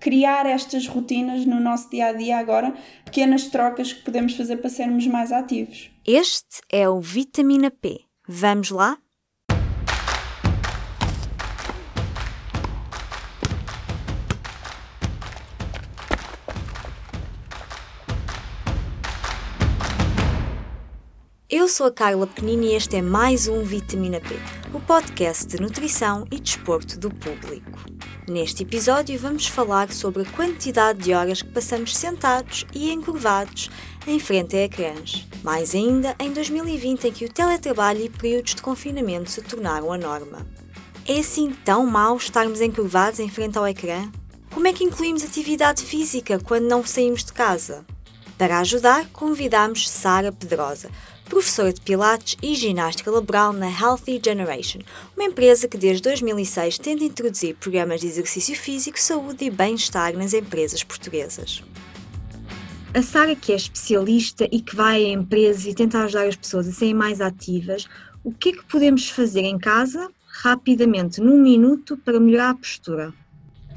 criar estas rotinas no nosso dia a dia agora, pequenas trocas que podemos fazer para sermos mais ativos. Este é o Vitamina P. Vamos lá? Sou a Carla Penini e este é mais um Vitamina P, o podcast de nutrição e desporto do público. Neste episódio vamos falar sobre a quantidade de horas que passamos sentados e encurvados em frente a ecrãs. Mais ainda em 2020 em que o teletrabalho e períodos de confinamento se tornaram a norma. É assim tão mau estarmos encurvados em frente ao ecrã? Como é que incluímos atividade física quando não saímos de casa? Para ajudar, convidamos Sara Pedrosa, professora de Pilates e ginástica laboral na Healthy Generation, uma empresa que desde 2006 tenta introduzir programas de exercício físico, saúde e bem-estar nas empresas portuguesas. A Sara, que é especialista e que vai a empresas e tenta ajudar as pessoas a serem mais ativas, o que é que podemos fazer em casa, rapidamente, num minuto, para melhorar a postura?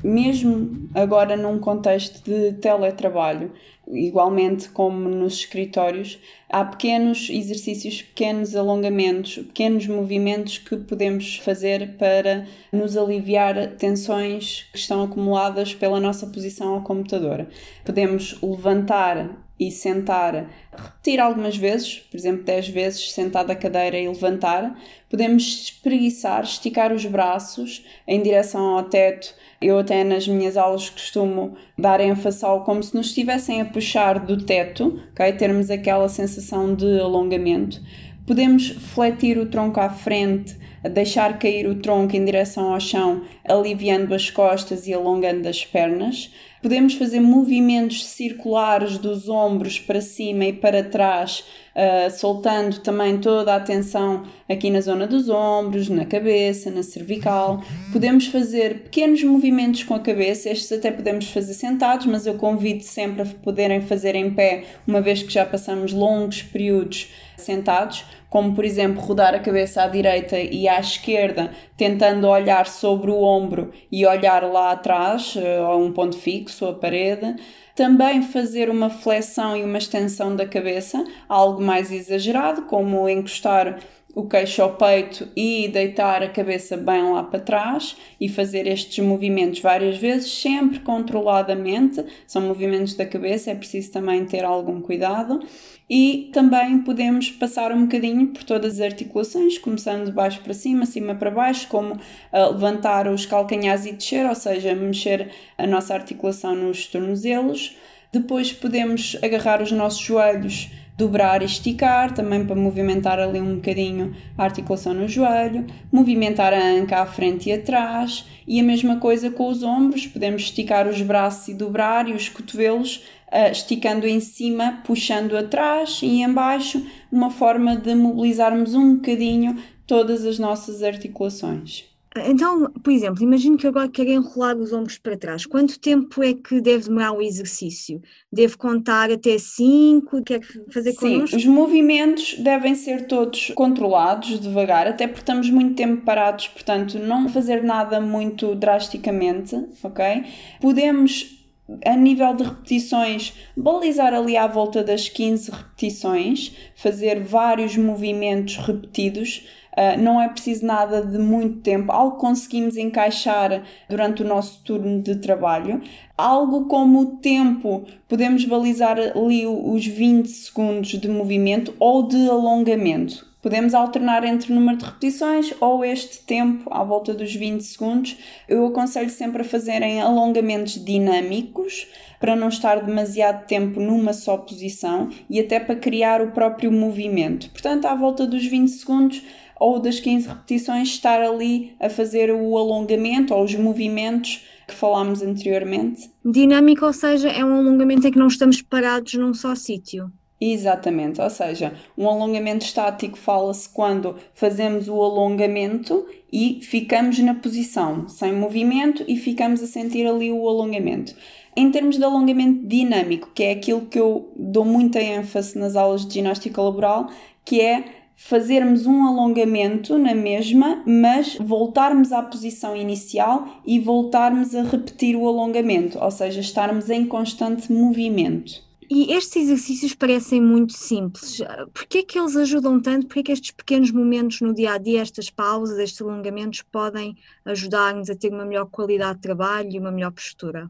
Mesmo agora num contexto de teletrabalho, igualmente como nos escritórios, há pequenos exercícios, pequenos alongamentos, pequenos movimentos que podemos fazer para nos aliviar tensões que estão acumuladas pela nossa posição ao computador. Podemos levantar e sentar, repetir algumas vezes, por exemplo, 10 vezes sentado à cadeira e levantar. Podemos espreguiçar, esticar os braços em direção ao teto. Eu até nas minhas aulas costumo dar ênfase ao como se nos estivessem a puxar do teto, ok? Termos aquela sensação de alongamento. Podemos fletir o tronco à frente, deixar cair o tronco em direção ao chão, aliviando as costas e alongando as pernas. Podemos fazer movimentos circulares dos ombros para cima e para trás, uh, soltando também toda a atenção aqui na zona dos ombros, na cabeça, na cervical. Podemos fazer pequenos movimentos com a cabeça, estes até podemos fazer sentados, mas eu convido sempre a poderem fazer em pé, uma vez que já passamos longos períodos sentados, como por exemplo rodar a cabeça à direita e à esquerda, tentando olhar sobre o ombro e olhar lá atrás, eh, a um ponto fixo, a parede. Também fazer uma flexão e uma extensão da cabeça, algo mais exagerado, como encostar o queixo ao peito e deitar a cabeça bem lá para trás e fazer estes movimentos várias vezes, sempre controladamente. São movimentos da cabeça, é preciso também ter algum cuidado. E também podemos passar um bocadinho por todas as articulações, começando de baixo para cima, cima para baixo, como uh, levantar os calcanhares e descer, ou seja, mexer a nossa articulação nos tornozelos. Depois podemos agarrar os nossos joelhos dobrar e esticar, também para movimentar ali um bocadinho a articulação no joelho, movimentar a anca à frente e atrás, e a mesma coisa com os ombros, podemos esticar os braços e dobrar, e os cotovelos uh, esticando em cima, puxando atrás e embaixo, uma forma de mobilizarmos um bocadinho todas as nossas articulações. Então, por exemplo, imagino que agora quero enrolar os ombros para trás. Quanto tempo é que deve demorar o exercício? Devo contar até 5? Quer fazer Sim, connosco? os movimentos devem ser todos controlados, devagar, até porque estamos muito tempo parados, portanto, não fazer nada muito drasticamente, ok? Podemos a nível de repetições, balizar ali à volta das 15 repetições, fazer vários movimentos repetidos. Uh, não é preciso nada de muito tempo, algo conseguimos encaixar durante o nosso turno de trabalho. Algo como o tempo, podemos balizar ali os 20 segundos de movimento ou de alongamento. Podemos alternar entre o número de repetições ou este tempo, à volta dos 20 segundos. Eu aconselho sempre a fazerem alongamentos dinâmicos para não estar demasiado tempo numa só posição e até para criar o próprio movimento. Portanto, à volta dos 20 segundos ou das 15 repetições, estar ali a fazer o alongamento ou os movimentos que falámos anteriormente. Dinâmico, ou seja, é um alongamento em que não estamos parados num só sítio. Exatamente, ou seja, um alongamento estático fala-se quando fazemos o alongamento e ficamos na posição, sem movimento, e ficamos a sentir ali o alongamento. Em termos de alongamento dinâmico, que é aquilo que eu dou muita ênfase nas aulas de ginástica laboral, que é fazermos um alongamento na mesma, mas voltarmos à posição inicial e voltarmos a repetir o alongamento, ou seja, estarmos em constante movimento. E estes exercícios parecem muito simples. Por que é que eles ajudam tanto? Por que é que estes pequenos momentos no dia a dia, estas pausas, estes alongamentos podem ajudar-nos a ter uma melhor qualidade de trabalho e uma melhor postura?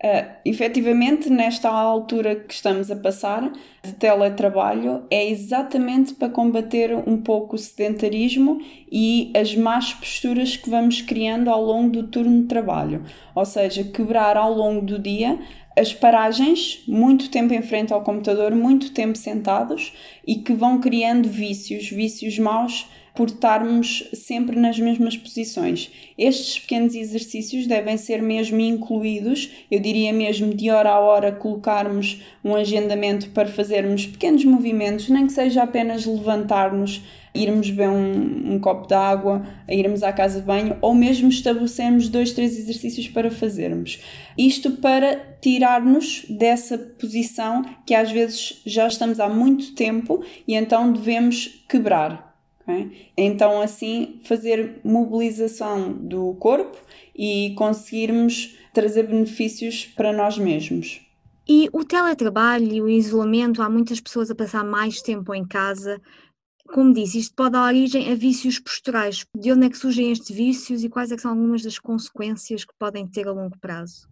Uh, efetivamente, nesta altura que estamos a passar de teletrabalho, é exatamente para combater um pouco o sedentarismo e as más posturas que vamos criando ao longo do turno de trabalho. Ou seja, quebrar ao longo do dia as paragens, muito tempo em frente ao computador, muito tempo sentados e que vão criando vícios, vícios maus por estarmos sempre nas mesmas posições. Estes pequenos exercícios devem ser mesmo incluídos, eu diria mesmo de hora a hora colocarmos um agendamento para fazermos pequenos movimentos, nem que seja apenas levantar-nos, irmos beber um, um copo de água, irmos à casa de banho, ou mesmo estabelecermos dois, três exercícios para fazermos. Isto para tirar-nos dessa posição que às vezes já estamos há muito tempo e então devemos quebrar Okay? Então, assim, fazer mobilização do corpo e conseguirmos trazer benefícios para nós mesmos. E o teletrabalho o isolamento, há muitas pessoas a passar mais tempo em casa. Como disse, isto pode dar origem a vícios posturais. De onde é que surgem estes vícios e quais é são algumas das consequências que podem ter a longo prazo?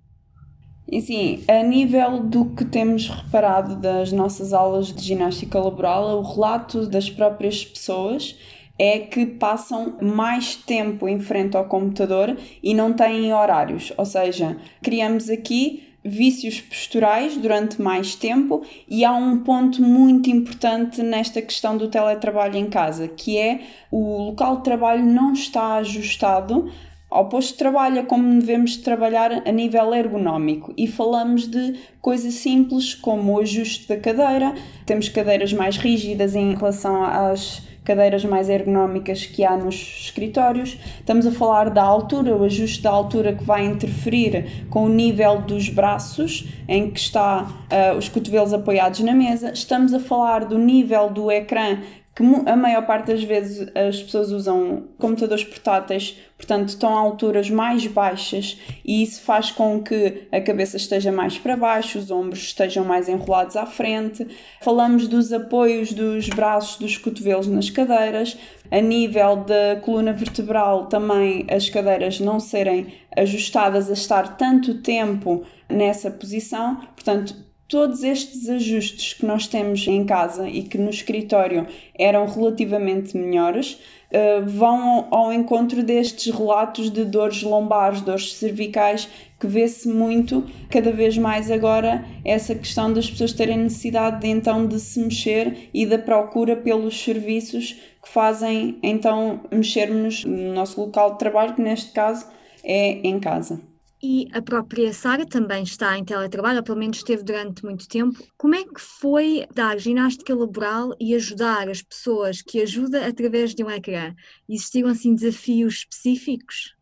E sim, a nível do que temos reparado das nossas aulas de ginástica laboral, o relato das próprias pessoas é que passam mais tempo em frente ao computador e não têm horários. Ou seja, criamos aqui vícios posturais durante mais tempo e há um ponto muito importante nesta questão do teletrabalho em casa, que é o local de trabalho não está ajustado ao posto de trabalho, como devemos trabalhar a nível ergonómico. E falamos de coisas simples como o ajuste da cadeira, temos cadeiras mais rígidas em relação às cadeiras mais ergonómicas que há nos escritórios. Estamos a falar da altura, o ajuste da altura que vai interferir com o nível dos braços, em que está uh, os cotovelos apoiados na mesa. Estamos a falar do nível do ecrã que a maior parte das vezes as pessoas usam computadores portáteis, portanto estão a alturas mais baixas e isso faz com que a cabeça esteja mais para baixo, os ombros estejam mais enrolados à frente. Falamos dos apoios dos braços, dos cotovelos nas cadeiras. A nível da coluna vertebral, também as cadeiras não serem ajustadas a estar tanto tempo nessa posição, portanto, todos estes ajustes que nós temos em casa e que no escritório eram relativamente melhores, uh, vão ao encontro destes relatos de dores lombares, dores cervicais, que vê-se muito, cada vez mais agora, essa questão das pessoas terem necessidade de, então de se mexer e da procura pelos serviços que fazem então mexermos no nosso local de trabalho, que neste caso é em casa. E a própria Sara também está em teletrabalho, ou pelo menos esteve durante muito tempo. Como é que foi dar ginástica laboral e ajudar as pessoas que ajuda através de um ecrã? Existiram assim desafios específicos?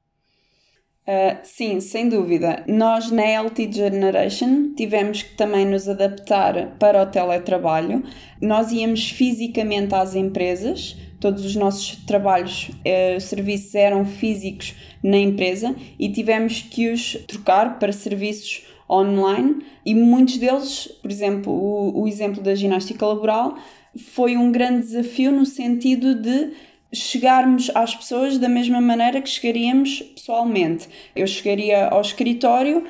Uh, sim, sem dúvida. Nós na LT Generation tivemos que também nos adaptar para o teletrabalho. Nós íamos fisicamente às empresas, todos os nossos trabalhos, uh, serviços eram físicos na empresa e tivemos que os trocar para serviços online. E muitos deles, por exemplo, o, o exemplo da ginástica laboral, foi um grande desafio no sentido de chegarmos às pessoas da mesma maneira que chegaríamos pessoalmente. Eu chegaria ao escritório,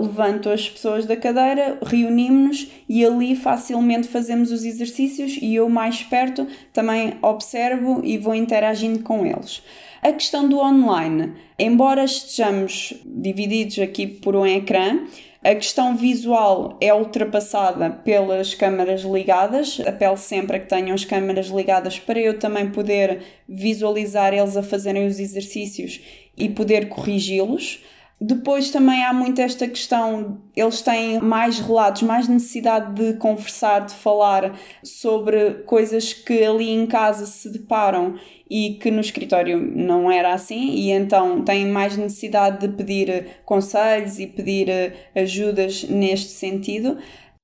levanto as pessoas da cadeira, reunimos-nos e ali facilmente fazemos os exercícios e eu mais perto também observo e vou interagindo com eles. A questão do online, embora estejamos divididos aqui por um ecrã, a questão visual é ultrapassada pelas câmaras ligadas. Apelo sempre a que tenham as câmaras ligadas para eu também poder visualizar eles a fazerem os exercícios e poder corrigi-los. Depois também há muito esta questão, eles têm mais relatos, mais necessidade de conversar, de falar sobre coisas que ali em casa se deparam e que no escritório não era assim, e então têm mais necessidade de pedir conselhos e pedir ajudas neste sentido.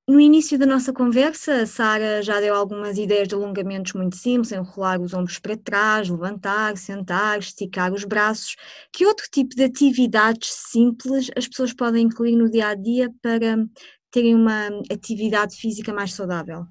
No início da nossa conversa, a Sara já deu algumas ideias de alongamentos muito simples, enrolar os ombros para trás, levantar, sentar, esticar os braços. Que outro tipo de atividades simples as pessoas podem incluir no dia a dia para terem uma atividade física mais saudável?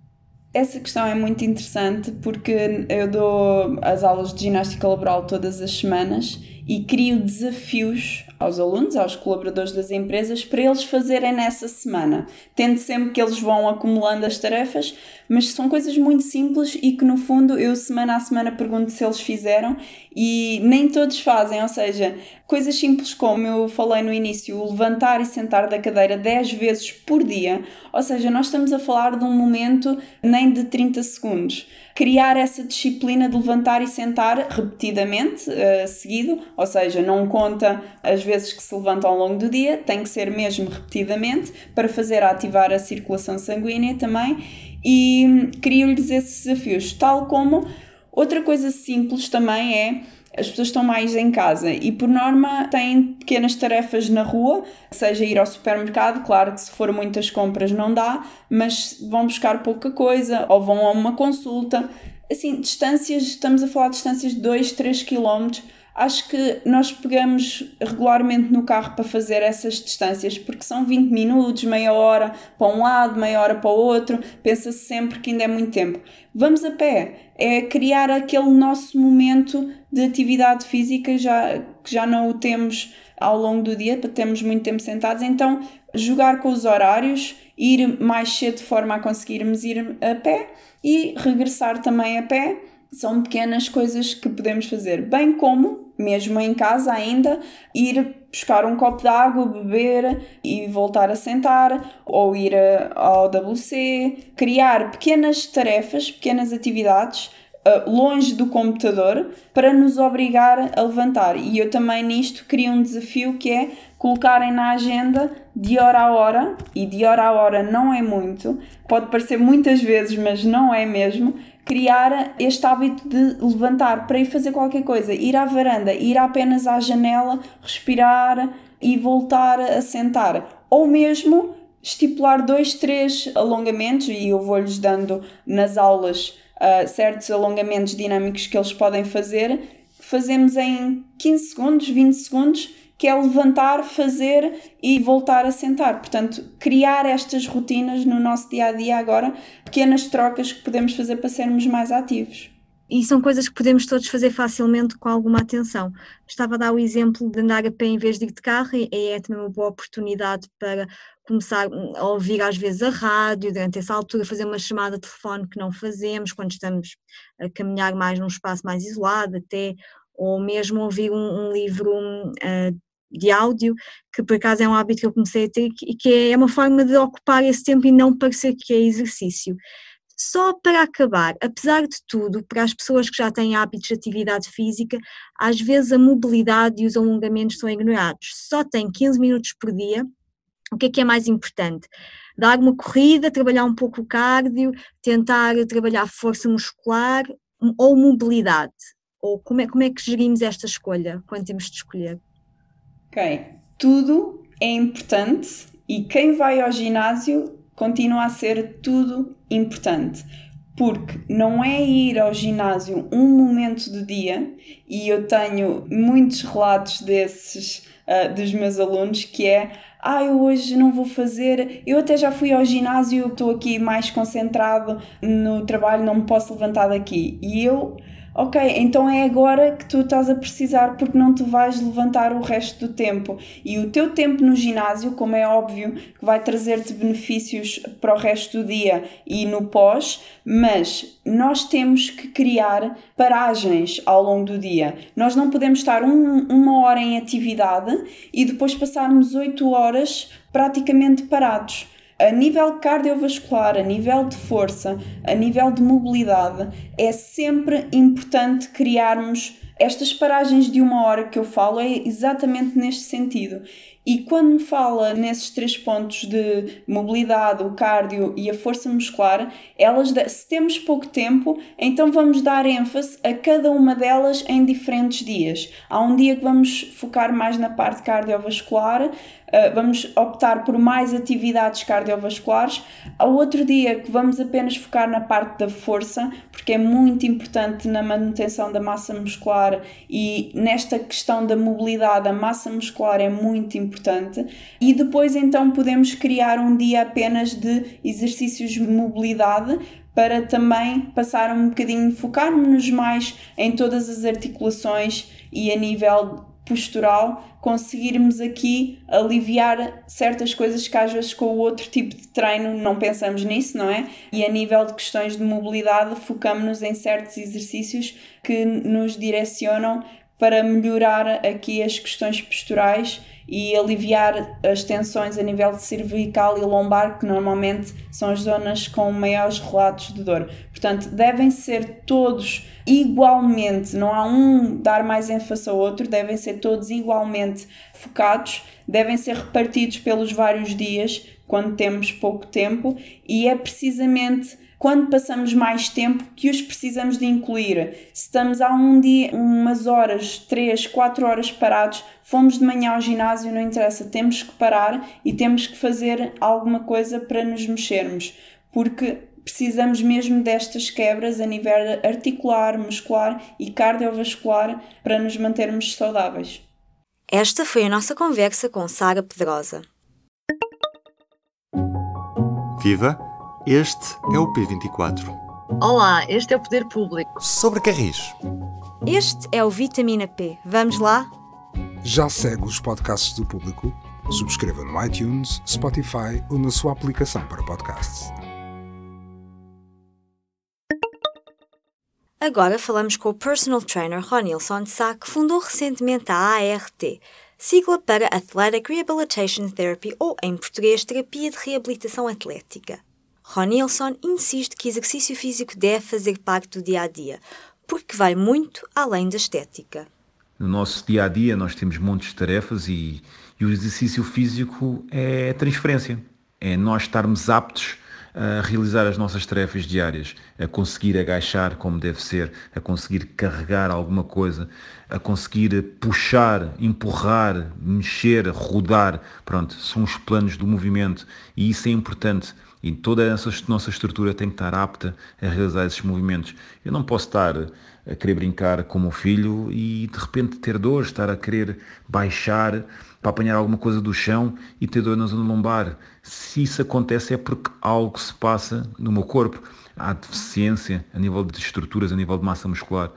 Essa questão é muito interessante porque eu dou as aulas de ginástica laboral todas as semanas e crio desafios aos alunos, aos colaboradores das empresas, para eles fazerem nessa semana. Tendo sempre que eles vão acumulando as tarefas, mas são coisas muito simples e que no fundo eu semana a semana pergunto se eles fizeram e nem todos fazem, ou seja, coisas simples como eu falei no início, o levantar e sentar da cadeira 10 vezes por dia, ou seja, nós estamos a falar de um momento nem de 30 segundos criar essa disciplina de levantar e sentar repetidamente, uh, seguido, ou seja, não conta as vezes que se levanta ao longo do dia, tem que ser mesmo repetidamente para fazer ativar a circulação sanguínea também. E crio-lhes esses desafios, tal como outra coisa simples também é as pessoas estão mais em casa e, por norma, têm pequenas tarefas na rua, seja ir ao supermercado, claro que se for muitas compras não dá, mas vão buscar pouca coisa ou vão a uma consulta. Assim, distâncias, estamos a falar de distâncias de 2, 3 km acho que nós pegamos regularmente no carro para fazer essas distâncias, porque são 20 minutos, meia hora para um lado, meia hora para o outro, pensa-se sempre que ainda é muito tempo. Vamos a pé, é criar aquele nosso momento de atividade física já, que já não o temos ao longo do dia, para termos muito tempo sentados, então jogar com os horários, ir mais cedo de forma a conseguirmos ir a pé e regressar também a pé são pequenas coisas que podemos fazer, bem como, mesmo em casa ainda, ir buscar um copo de água, beber e voltar a sentar, ou ir ao WC, criar pequenas tarefas, pequenas atividades longe do computador para nos obrigar a levantar. E eu também nisto crio um desafio que é colocarem na agenda de hora a hora, e de hora a hora não é muito, pode parecer muitas vezes, mas não é mesmo, criar este hábito de levantar para ir fazer qualquer coisa, ir à varanda, ir apenas à janela, respirar e voltar a sentar. Ou mesmo estipular dois, três alongamentos, e eu vou-lhes dando nas aulas uh, certos alongamentos dinâmicos que eles podem fazer, fazemos em 15 segundos, 20 segundos que é levantar, fazer e voltar a sentar. Portanto, criar estas rotinas no nosso dia a dia agora, pequenas trocas que podemos fazer para sermos mais ativos. E são coisas que podemos todos fazer facilmente com alguma atenção. Estava a dar o exemplo de andar a pé em vez de ir de carro, e é também uma boa oportunidade para começar a ouvir às vezes a rádio, durante essa altura fazer uma chamada de telefone que não fazemos quando estamos a caminhar mais num espaço mais isolado até, ou mesmo ouvir um, um livro uh, de áudio, que por acaso é um hábito que eu comecei a ter e que é uma forma de ocupar esse tempo e não parecer que é exercício. Só para acabar, apesar de tudo, para as pessoas que já têm hábitos de atividade física, às vezes a mobilidade e os alongamentos são ignorados. Só tem 15 minutos por dia. O que é que é mais importante? Dar uma corrida, trabalhar um pouco o cardio, tentar trabalhar força muscular ou mobilidade? Ou como é, como é que gerimos esta escolha quando temos de escolher? Ok, tudo é importante e quem vai ao ginásio continua a ser tudo importante. Porque não é ir ao ginásio um momento do dia, e eu tenho muitos relatos desses uh, dos meus alunos, que é ah, eu hoje não vou fazer, eu até já fui ao ginásio, estou aqui mais concentrado no trabalho, não me posso levantar daqui. E eu ok, então é agora que tu estás a precisar porque não te vais levantar o resto do tempo. E o teu tempo no ginásio, como é óbvio, vai trazer-te benefícios para o resto do dia e no pós, mas nós temos que criar paragens ao longo do dia. Nós não podemos estar um, uma hora em atividade e depois passarmos oito horas praticamente parados a nível cardiovascular, a nível de força, a nível de mobilidade, é sempre importante criarmos estas paragens de uma hora que eu falo, é exatamente neste sentido. E quando me fala nesses três pontos de mobilidade, o cardio e a força muscular, elas, se temos pouco tempo, então vamos dar ênfase a cada uma delas em diferentes dias. Há um dia que vamos focar mais na parte cardiovascular, vamos optar por mais atividades cardiovasculares. Ao outro dia que vamos apenas focar na parte da força, porque é muito importante na manutenção da massa muscular e nesta questão da mobilidade, a massa muscular é muito importante. E depois então podemos criar um dia apenas de exercícios de mobilidade para também passar um bocadinho, focarmos-nos mais em todas as articulações e a nível postural, conseguirmos aqui aliviar certas coisas que às vezes com o outro tipo de treino não pensamos nisso, não é? E a nível de questões de mobilidade, focamos-nos em certos exercícios que nos direcionam para melhorar aqui as questões posturais e aliviar as tensões a nível de cervical e lombar, que normalmente são as zonas com maiores relatos de dor. Portanto, devem ser todos igualmente, não há um dar mais ênfase ao outro, devem ser todos igualmente focados, devem ser repartidos pelos vários dias quando temos pouco tempo e é precisamente quando passamos mais tempo que os precisamos de incluir. Se estamos há um dia, umas horas, 3, 4 horas parados, fomos de manhã ao ginásio, não interessa, temos que parar e temos que fazer alguma coisa para nos mexermos, porque precisamos mesmo destas quebras a nível articular, muscular e cardiovascular para nos mantermos saudáveis. Esta foi a nossa conversa com Sara Pedrosa. Viva! Este é o P24. Olá, este é o Poder Público. Sobre Carris. Este é o Vitamina P. Vamos lá? Já segue os podcasts do Público? Subscreva no iTunes, Spotify ou na sua aplicação para podcasts. Agora falamos com o personal trainer Ronilson Sá, que fundou recentemente a ART, sigla para Athletic Rehabilitation Therapy ou, em português, Terapia de Reabilitação Atlética. Ronilson insiste que exercício físico deve fazer parte do dia a dia, porque vai muito além da estética. No nosso dia a dia, nós temos montes de tarefas e, e o exercício físico é transferência. É nós estarmos aptos a realizar as nossas tarefas diárias, a conseguir agachar como deve ser, a conseguir carregar alguma coisa, a conseguir puxar, empurrar, mexer, rodar. Pronto, são os planos do movimento e isso é importante. E toda essa nossa estrutura tem que estar apta a realizar esses movimentos. Eu não posso estar a querer brincar com o meu filho e de repente ter dor, estar a querer baixar para apanhar alguma coisa do chão e ter dor na zona lombar. Se isso acontece é porque algo se passa no meu corpo. Há deficiência a nível de estruturas, a nível de massa muscular.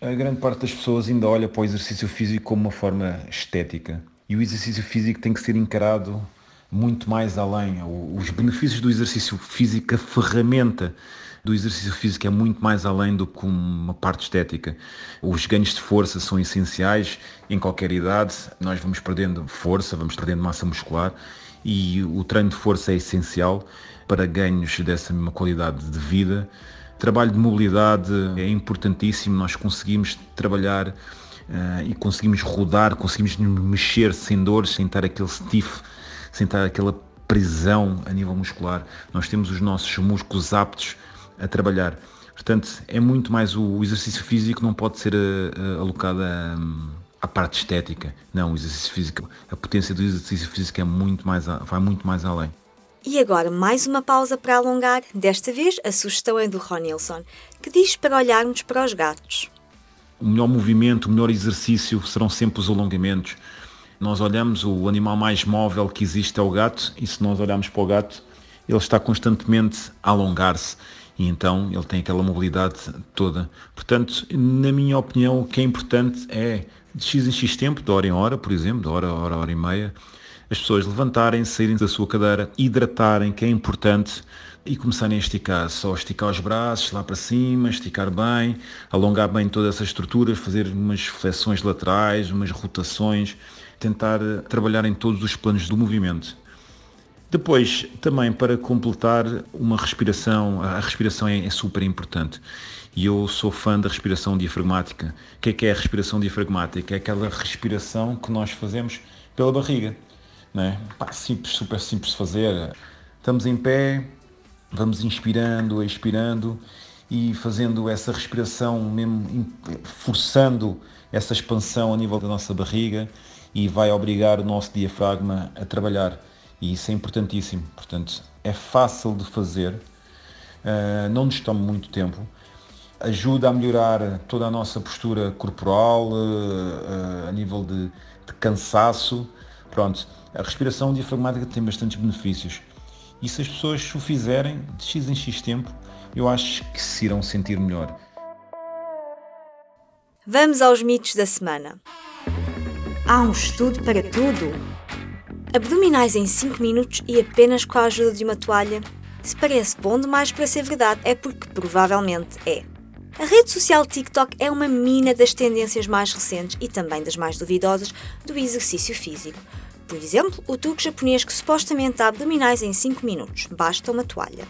A grande parte das pessoas ainda olha para o exercício físico como uma forma estética. E o exercício físico tem que ser encarado muito mais além. Os benefícios do exercício físico, a ferramenta do exercício físico é muito mais além do que uma parte estética. Os ganhos de força são essenciais em qualquer idade. Nós vamos perdendo força, vamos perdendo massa muscular e o treino de força é essencial para ganhos dessa mesma qualidade de vida. Trabalho de mobilidade é importantíssimo, nós conseguimos trabalhar uh, e conseguimos rodar, conseguimos mexer sem dores, sem estar aquele stiff sentar aquela prisão a nível muscular. Nós temos os nossos músculos aptos a trabalhar. Portanto, é muito mais o exercício físico não pode ser uh, alocado a, à parte estética. Não, o exercício físico, a potência do exercício físico é muito mais, vai muito mais além. E agora mais uma pausa para alongar. Desta vez a sugestão é do Ronilson, que diz para olharmos para os gatos. O melhor movimento, o melhor exercício serão sempre os alongamentos nós olhamos, o animal mais móvel que existe é o gato, e se nós olharmos para o gato, ele está constantemente a alongar-se. E então ele tem aquela mobilidade toda. Portanto, na minha opinião, o que é importante é de X em X tempo, de hora em hora, por exemplo, de hora a hora, hora e meia, as pessoas levantarem, saírem da sua cadeira, hidratarem, que é importante, e começarem a esticar, só esticar os braços lá para cima, esticar bem, alongar bem toda essa estrutura, fazer umas flexões laterais, umas rotações, tentar eh, trabalhar em todos os planos do movimento. Depois, também para completar uma respiração, a respiração é, é, super importante. E eu sou fã da respiração diafragmática. O que é que é a respiração diafragmática? É aquela respiração que nós fazemos pela barriga. Não é? Pá, simples, super simples de fazer. Estamos em pé, vamos inspirando, expirando e fazendo essa respiração, mesmo forçando essa expansão a nível da nossa barriga e vai obrigar o nosso diafragma a trabalhar. E isso é importantíssimo. Portanto, é fácil de fazer, uh, não nos toma muito tempo, ajuda a melhorar toda a nossa postura corporal, uh, uh, a nível de, de cansaço. Pronto, a respiração diafragmática tem bastantes benefícios. E se as pessoas o fizerem de X em X tempo, eu acho que se irão sentir melhor. Vamos aos mitos da semana. Há um estudo para tudo? Abdominais em 5 minutos e apenas com a ajuda de uma toalha? Se parece bom demais para ser verdade, é porque provavelmente é. A rede social TikTok é uma mina das tendências mais recentes e também das mais duvidosas do exercício físico. Por exemplo, o truque japonês que supostamente dá abdominais em 5 minutos, basta uma toalha.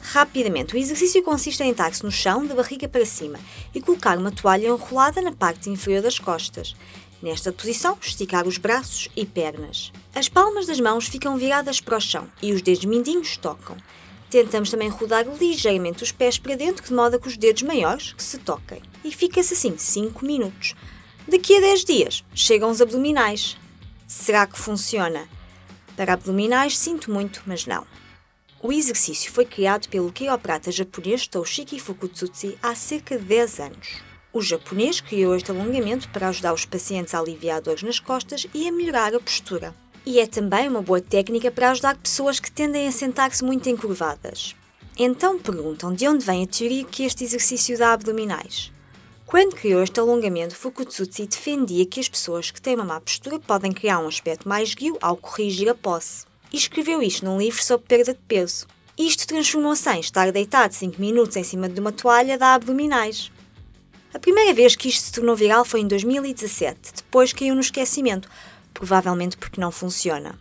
Rapidamente, o exercício consiste em estar-se no chão, da barriga para cima, e colocar uma toalha enrolada na parte inferior das costas. Nesta posição, esticar os braços e pernas. As palmas das mãos ficam viradas para o chão e os dedos mindinhos tocam. Tentamos também rodar ligeiramente os pés para dentro, de modo a que os dedos maiores que se toquem. E fica-se assim 5 minutos. Daqui a 10 dias, chegam os abdominais. Será que funciona? Para abdominais, sinto muito, mas não. O exercício foi criado pelo quiroprata japonês Toshiki Fukutsuchi há cerca de 10 anos. O japonês criou este alongamento para ajudar os pacientes a aliviar dores nas costas e a melhorar a postura. E é também uma boa técnica para ajudar pessoas que tendem a sentar-se muito encurvadas. Então perguntam de onde vem a teoria que este exercício dá abdominais. Quando criou este alongamento, Fukutsuchi defendia que as pessoas que têm uma má postura podem criar um aspecto mais guio ao corrigir a posse e escreveu isto num livro sobre perda de peso. Isto transformou-se em estar deitado 5 minutos em cima de uma toalha da abdominais. A primeira vez que isto se tornou viral foi em 2017, depois caiu no esquecimento, provavelmente porque não funciona.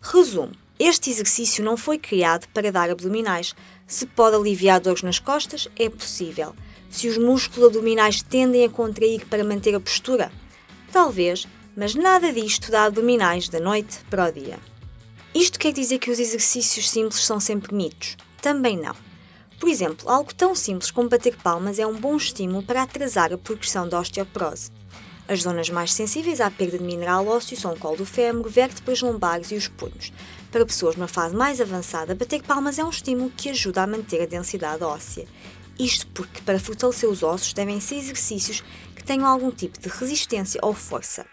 Resumo: este exercício não foi criado para dar abdominais. Se pode aliviar dores nas costas, é possível. Se os músculos abdominais tendem a contrair para manter a postura, talvez, mas nada disto dá abdominais da noite para o dia. Isto quer dizer que os exercícios simples são sempre mitos? Também não. Por exemplo, algo tão simples como bater palmas é um bom estímulo para atrasar a progressão da osteoporose. As zonas mais sensíveis à perda de mineral ósseo são o colo do fémur, vértebras lombares e os punhos. Para pessoas numa fase mais avançada, bater palmas é um estímulo que ajuda a manter a densidade óssea. Isto porque, para fortalecer os ossos, devem ser exercícios que tenham algum tipo de resistência ou força.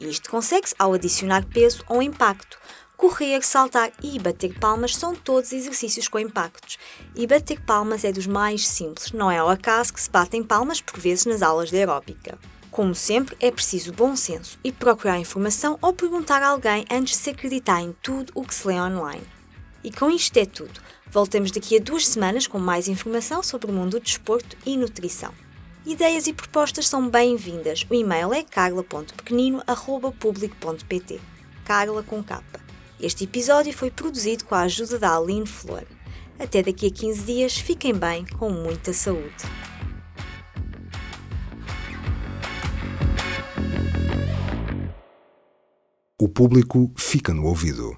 E isto consegue-se ao adicionar peso ou impacto, Correr, saltar e bater palmas são todos exercícios com impactos. E bater palmas é dos mais simples, não é ao acaso que se batem palmas por vezes nas aulas de aeróbica. Como sempre, é preciso bom senso e procurar informação ou perguntar a alguém antes de se acreditar em tudo o que se lê online. E com isto é tudo. Voltamos daqui a duas semanas com mais informação sobre o mundo do desporto e nutrição. Ideias e propostas são bem-vindas. O e-mail é carla.pequenino.public.pt Carla com capa. Este episódio foi produzido com a ajuda da Aline Flor. Até daqui a 15 dias, fiquem bem, com muita saúde. O público fica no ouvido.